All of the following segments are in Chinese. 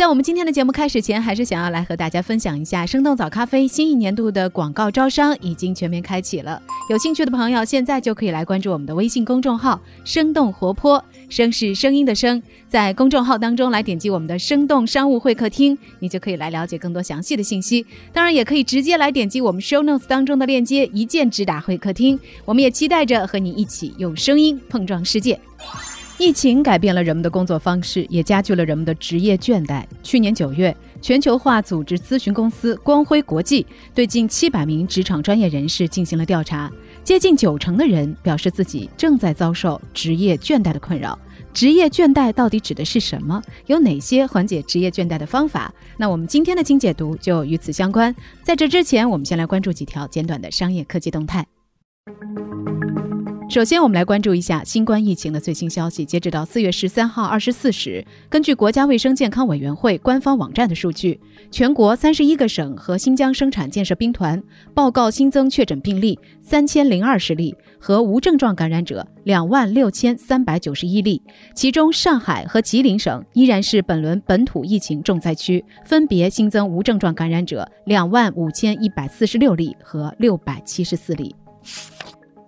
在我们今天的节目开始前，还是想要来和大家分享一下，生动早咖啡新一年度的广告招商已经全面开启了。有兴趣的朋友，现在就可以来关注我们的微信公众号“生动活泼”，声是声音的声，在公众号当中来点击我们的“生动商务会客厅”，你就可以来了解更多详细的信息。当然，也可以直接来点击我们 show notes 当中的链接，一键直达会客厅。我们也期待着和你一起用声音碰撞世界。疫情改变了人们的工作方式，也加剧了人们的职业倦怠。去年九月，全球化组织咨询公司光辉国际对近七百名职场专业人士进行了调查，接近九成的人表示自己正在遭受职业倦怠的困扰。职业倦怠到底指的是什么？有哪些缓解职业倦怠的方法？那我们今天的精解读就与此相关。在这之前，我们先来关注几条简短的商业科技动态。首先，我们来关注一下新冠疫情的最新消息。截止到四月十三号二十四时，根据国家卫生健康委员会官方网站的数据，全国三十一个省和新疆生产建设兵团报告新增确诊病例三千零二十例和无症状感染者两万六千三百九十一例，其中上海和吉林省依然是本轮本土疫情重灾区，分别新增无症状感染者两万五千一百四十六例和六百七十四例。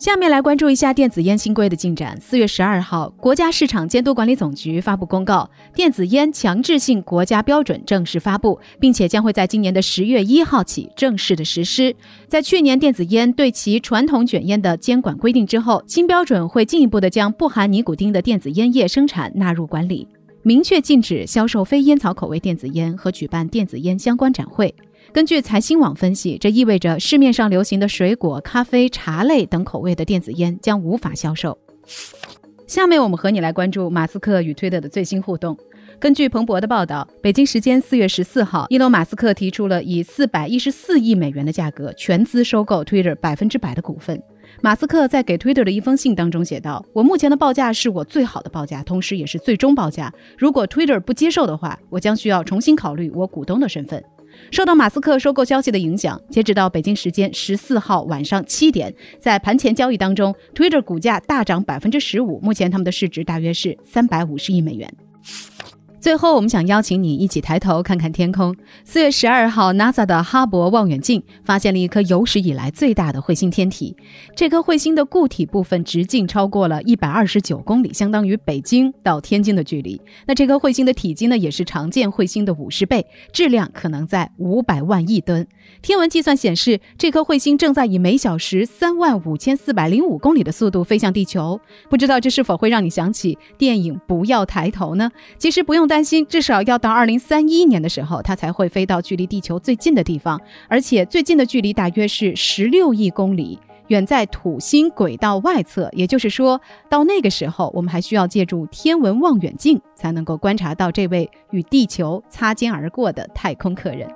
下面来关注一下电子烟新规的进展。四月十二号，国家市场监督管理总局发布公告，电子烟强制性国家标准正式发布，并且将会在今年的十月一号起正式的实施。在去年电子烟对其传统卷烟的监管规定之后，新标准会进一步的将不含尼古丁的电子烟叶生产纳入管理，明确禁止销售非烟草口味电子烟和举办电子烟相关展会。根据财新网分析，这意味着市面上流行的水果、咖啡、茶类等口味的电子烟将无法销售。下面我们和你来关注马斯克与推特的最新互动。根据彭博的报道，北京时间四月十四号，伊隆·马斯克提出了以四百一十四亿美元的价格全资收购 Twitter 百分之百的股份。马斯克在给 Twitter 的一封信当中写道：“我目前的报价是我最好的报价，同时也是最终报价。如果 Twitter 不接受的话，我将需要重新考虑我股东的身份。”受到马斯克收购消息的影响，截止到北京时间十四号晚上七点，在盘前交易当中，Twitter 股价大涨百分之十五，目前他们的市值大约是三百五十亿美元。最后，我们想邀请你一起抬头看看天空。四月十二号，NASA 的哈勃望远镜发现了一颗有史以来最大的彗星天体。这颗彗星的固体部分直径超过了一百二十九公里，相当于北京到天津的距离。那这颗彗星的体积呢，也是常见彗星的五十倍，质量可能在五百万亿吨。天文计算显示，这颗彗星正在以每小时三万五千四百零五公里的速度飞向地球。不知道这是否会让你想起电影《不要抬头》呢？其实不用。担心至少要到二零三一年的时候，它才会飞到距离地球最近的地方，而且最近的距离大约是十六亿公里，远在土星轨道外侧。也就是说，到那个时候，我们还需要借助天文望远镜才能够观察到这位与地球擦肩而过的太空客人。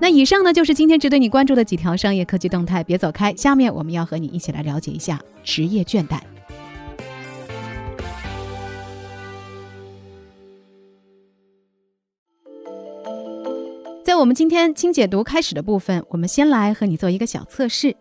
那以上呢，就是今天值得你关注的几条商业科技动态。别走开，下面我们要和你一起来了解一下职业倦怠。在我们今天轻解读开始的部分，我们先来和你做一个小测试，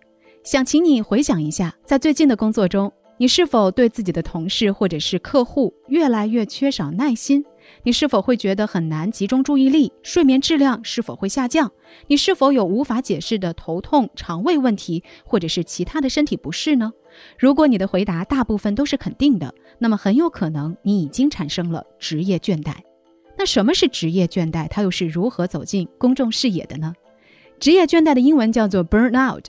想请你回想一下，在最近的工作中，你是否对自己的同事或者是客户越来越缺少耐心？你是否会觉得很难集中注意力？睡眠质量是否会下降？你是否有无法解释的头痛、肠胃问题，或者是其他的身体不适呢？如果你的回答大部分都是肯定的，那么很有可能你已经产生了职业倦怠。那什么是职业倦怠？它又是如何走进公众视野的呢？职业倦怠的英文叫做 burnout，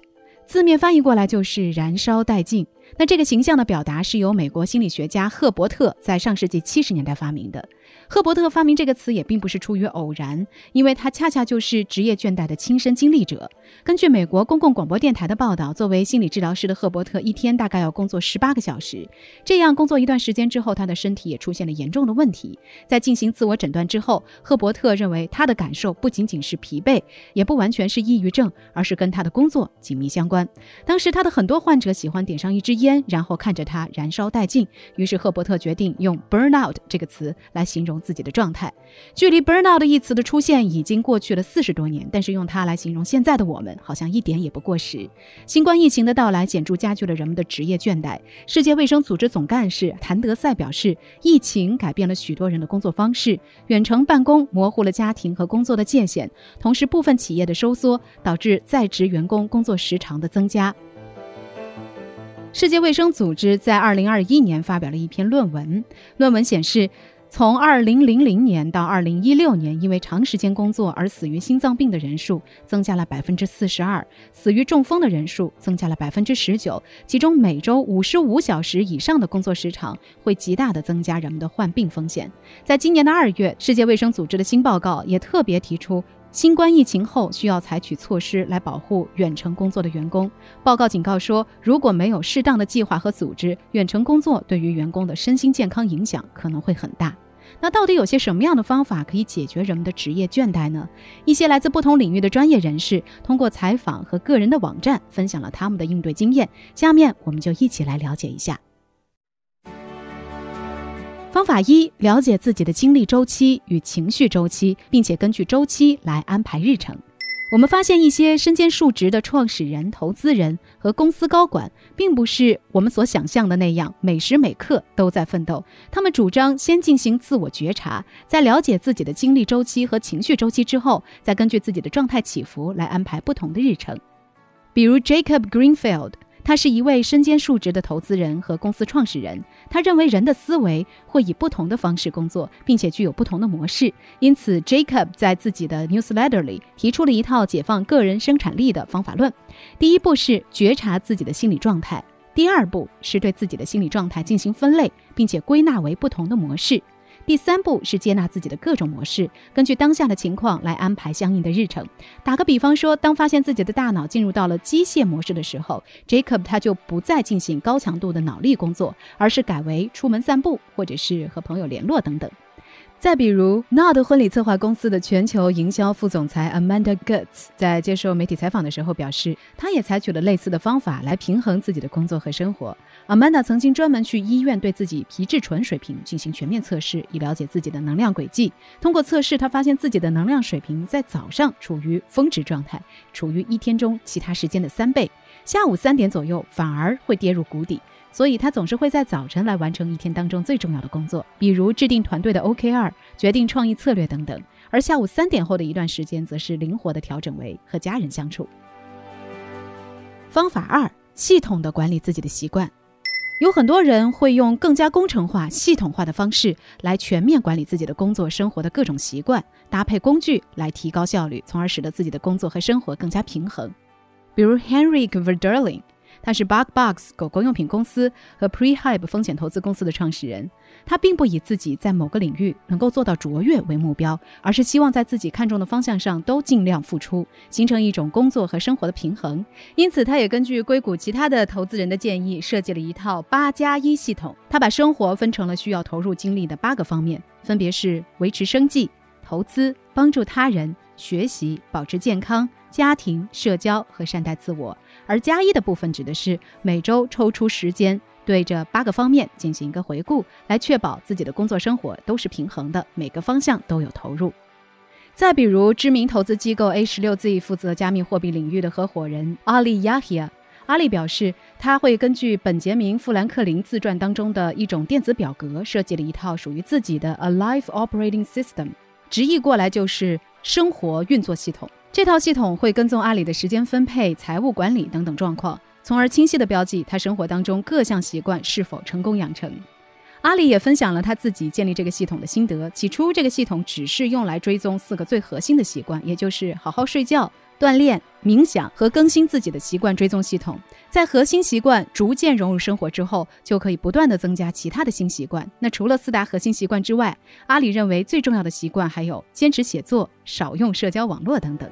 字面翻译过来就是燃烧殆尽。那这个形象的表达是由美国心理学家赫伯特在上世纪七十年代发明的。赫伯特发明这个词也并不是出于偶然，因为他恰恰就是职业倦怠的亲身经历者。根据美国公共广播电台的报道，作为心理治疗师的赫伯特一天大概要工作十八个小时。这样工作一段时间之后，他的身体也出现了严重的问题。在进行自我诊断之后，赫伯特认为他的感受不仅仅是疲惫，也不完全是抑郁症，而是跟他的工作紧密相关。当时他的很多患者喜欢点上一支烟烟，然后看着它燃烧殆尽。于是赫伯特决定用 “burnout” 这个词来形容。自己的状态，距离 burnout 一词的出现已经过去了四十多年，但是用它来形容现在的我们，好像一点也不过时。新冠疫情的到来显著加剧了人们的职业倦怠。世界卫生组织总干事谭德赛表示，疫情改变了许多人的工作方式，远程办公模糊了家庭和工作的界限，同时部分企业的收缩导致在职员工工作时长的增加。世界卫生组织在二零二一年发表了一篇论文，论文显示。从二零零零年到二零一六年，因为长时间工作而死于心脏病的人数增加了百分之四十二，死于中风的人数增加了百分之十九。其中，每周五十五小时以上的工作时长会极大的增加人们的患病风险。在今年的二月，世界卫生组织的新报告也特别提出，新冠疫情后需要采取措施来保护远程工作的员工。报告警告说，如果没有适当的计划和组织，远程工作对于员工的身心健康影响可能会很大。那到底有些什么样的方法可以解决人们的职业倦怠呢？一些来自不同领域的专业人士通过采访和个人的网站分享了他们的应对经验。下面我们就一起来了解一下。方法一：了解自己的精力周期与情绪周期，并且根据周期来安排日程。我们发现，一些身兼数职的创始人、投资人和公司高管，并不是我们所想象的那样每时每刻都在奋斗。他们主张先进行自我觉察，在了解自己的精力周期和情绪周期之后，再根据自己的状态起伏来安排不同的日程。比如 Jacob Greenfield。他是一位身兼数职的投资人和公司创始人。他认为人的思维会以不同的方式工作，并且具有不同的模式。因此，Jacob 在自己的 newsletter 里提出了一套解放个人生产力的方法论。第一步是觉察自己的心理状态；第二步是对自己的心理状态进行分类，并且归纳为不同的模式。第三步是接纳自己的各种模式，根据当下的情况来安排相应的日程。打个比方说，当发现自己的大脑进入到了机械模式的时候，Jacob 他就不再进行高强度的脑力工作，而是改为出门散步，或者是和朋友联络等等。再比如，Nod 婚礼策划公司的全球营销副总裁 Amanda Goetz 在接受媒体采访的时候表示，他也采取了类似的方法来平衡自己的工作和生活。Amanda 曾经专门去医院对自己皮质醇水平进行全面测试，以了解自己的能量轨迹。通过测试，他发现自己的能量水平在早上处于峰值状态，处于一天中其他时间的三倍；下午三点左右反而会跌入谷底。所以他总是会在早晨来完成一天当中最重要的工作，比如制定团队的 OKR、决定创意策略等等。而下午三点后的一段时间，则是灵活的调整为和家人相处。方法二：系统的管理自己的习惯。有很多人会用更加工程化、系统化的方式来全面管理自己的工作生活的各种习惯，搭配工具来提高效率，从而使得自己的工作和生活更加平衡。比如 Henrik Verderling。他是 BugBox 狗狗用品公司和 Prehype 风险投资公司的创始人。他并不以自己在某个领域能够做到卓越为目标，而是希望在自己看重的方向上都尽量付出，形成一种工作和生活的平衡。因此，他也根据硅谷其他的投资人的建议，设计了一套八加一系统。他把生活分成了需要投入精力的八个方面，分别是维持生计、投资、帮助他人、学习、保持健康。家庭、社交和善待自我，而加一的部分指的是每周抽出时间，对这八个方面进行一个回顾，来确保自己的工作生活都是平衡的，每个方向都有投入。再比如，知名投资机构 A 十六 Z 负责加密货币领域的合伙人阿里亚希亚，阿里表示，他会根据本杰明·富兰克林自传当中的一种电子表格，设计了一套属于自己的 A Life Operating System，直译过来就是生活运作系统。这套系统会跟踪阿里的时间分配、财务管理等等状况，从而清晰地标记他生活当中各项习惯是否成功养成。阿里也分享了他自己建立这个系统的心得。起初，这个系统只是用来追踪四个最核心的习惯，也就是好好睡觉、锻炼、冥想和更新自己的习惯追踪系统。在核心习惯逐渐融入生活之后，就可以不断的增加其他的新习惯。那除了四大核心习惯之外，阿里认为最重要的习惯还有坚持写作、少用社交网络等等。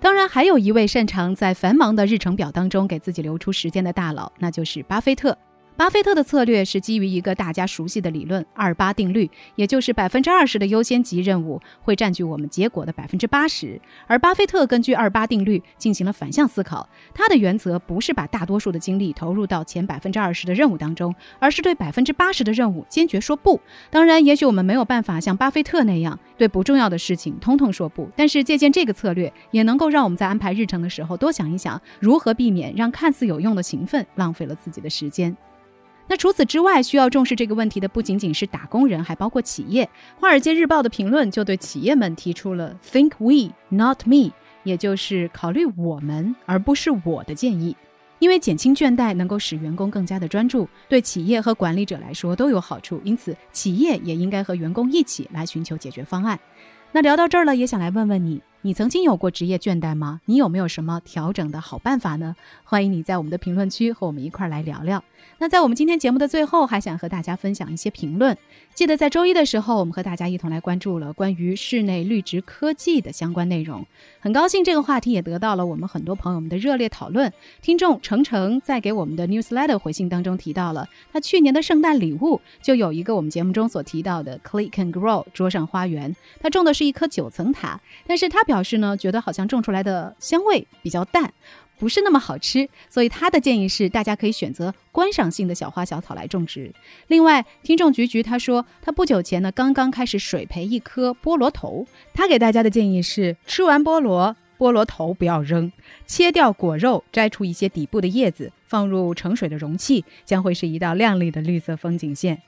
当然，还有一位擅长在繁忙的日程表当中给自己留出时间的大佬，那就是巴菲特。巴菲特的策略是基于一个大家熟悉的理论——二八定律，也就是百分之二十的优先级任务会占据我们结果的百分之八十。而巴菲特根据二八定律进行了反向思考，他的原则不是把大多数的精力投入到前百分之二十的任务当中，而是对百分之八十的任务坚决说不。当然，也许我们没有办法像巴菲特那样对不重要的事情通通说不，但是借鉴这个策略，也能够让我们在安排日程的时候多想一想，如何避免让看似有用的勤奋浪费了自己的时间。那除此之外，需要重视这个问题的不仅仅是打工人，还包括企业。《华尔街日报》的评论就对企业们提出了 “think we, not me”，也就是考虑我们而不是我的建议。因为减轻倦怠能够使员工更加的专注，对企业和管理者来说都有好处。因此，企业也应该和员工一起来寻求解决方案。那聊到这儿了，也想来问问你。你曾经有过职业倦怠吗？你有没有什么调整的好办法呢？欢迎你在我们的评论区和我们一块儿来聊聊。那在我们今天节目的最后，还想和大家分享一些评论。记得在周一的时候，我们和大家一同来关注了关于室内绿植科技的相关内容。很高兴这个话题也得到了我们很多朋友们的热烈讨论。听众程程在给我们的 newsletter 回信当中提到了，他去年的圣诞礼物就有一个我们节目中所提到的 Click and Grow 桌上花园。他种的是一棵九层塔，但是他表示呢，觉得好像种出来的香味比较淡，不是那么好吃，所以他的建议是，大家可以选择观赏性的小花小草来种植。另外，听众菊菊他说，他不久前呢刚刚开始水培一颗菠萝头，他给大家的建议是，吃完菠萝，菠萝头不要扔，切掉果肉，摘出一些底部的叶子，放入盛水的容器，将会是一道亮丽的绿色风景线。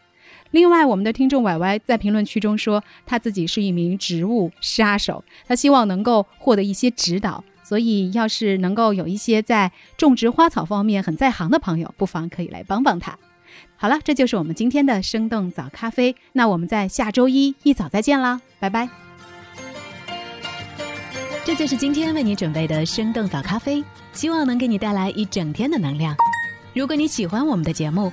另外，我们的听众歪歪在评论区中说，他自己是一名植物杀手，他希望能够获得一些指导。所以，要是能够有一些在种植花草方面很在行的朋友，不妨可以来帮帮他。好了，这就是我们今天的生动早咖啡。那我们在下周一一早再见啦，拜拜。这就是今天为你准备的生动早咖啡，希望能给你带来一整天的能量。如果你喜欢我们的节目，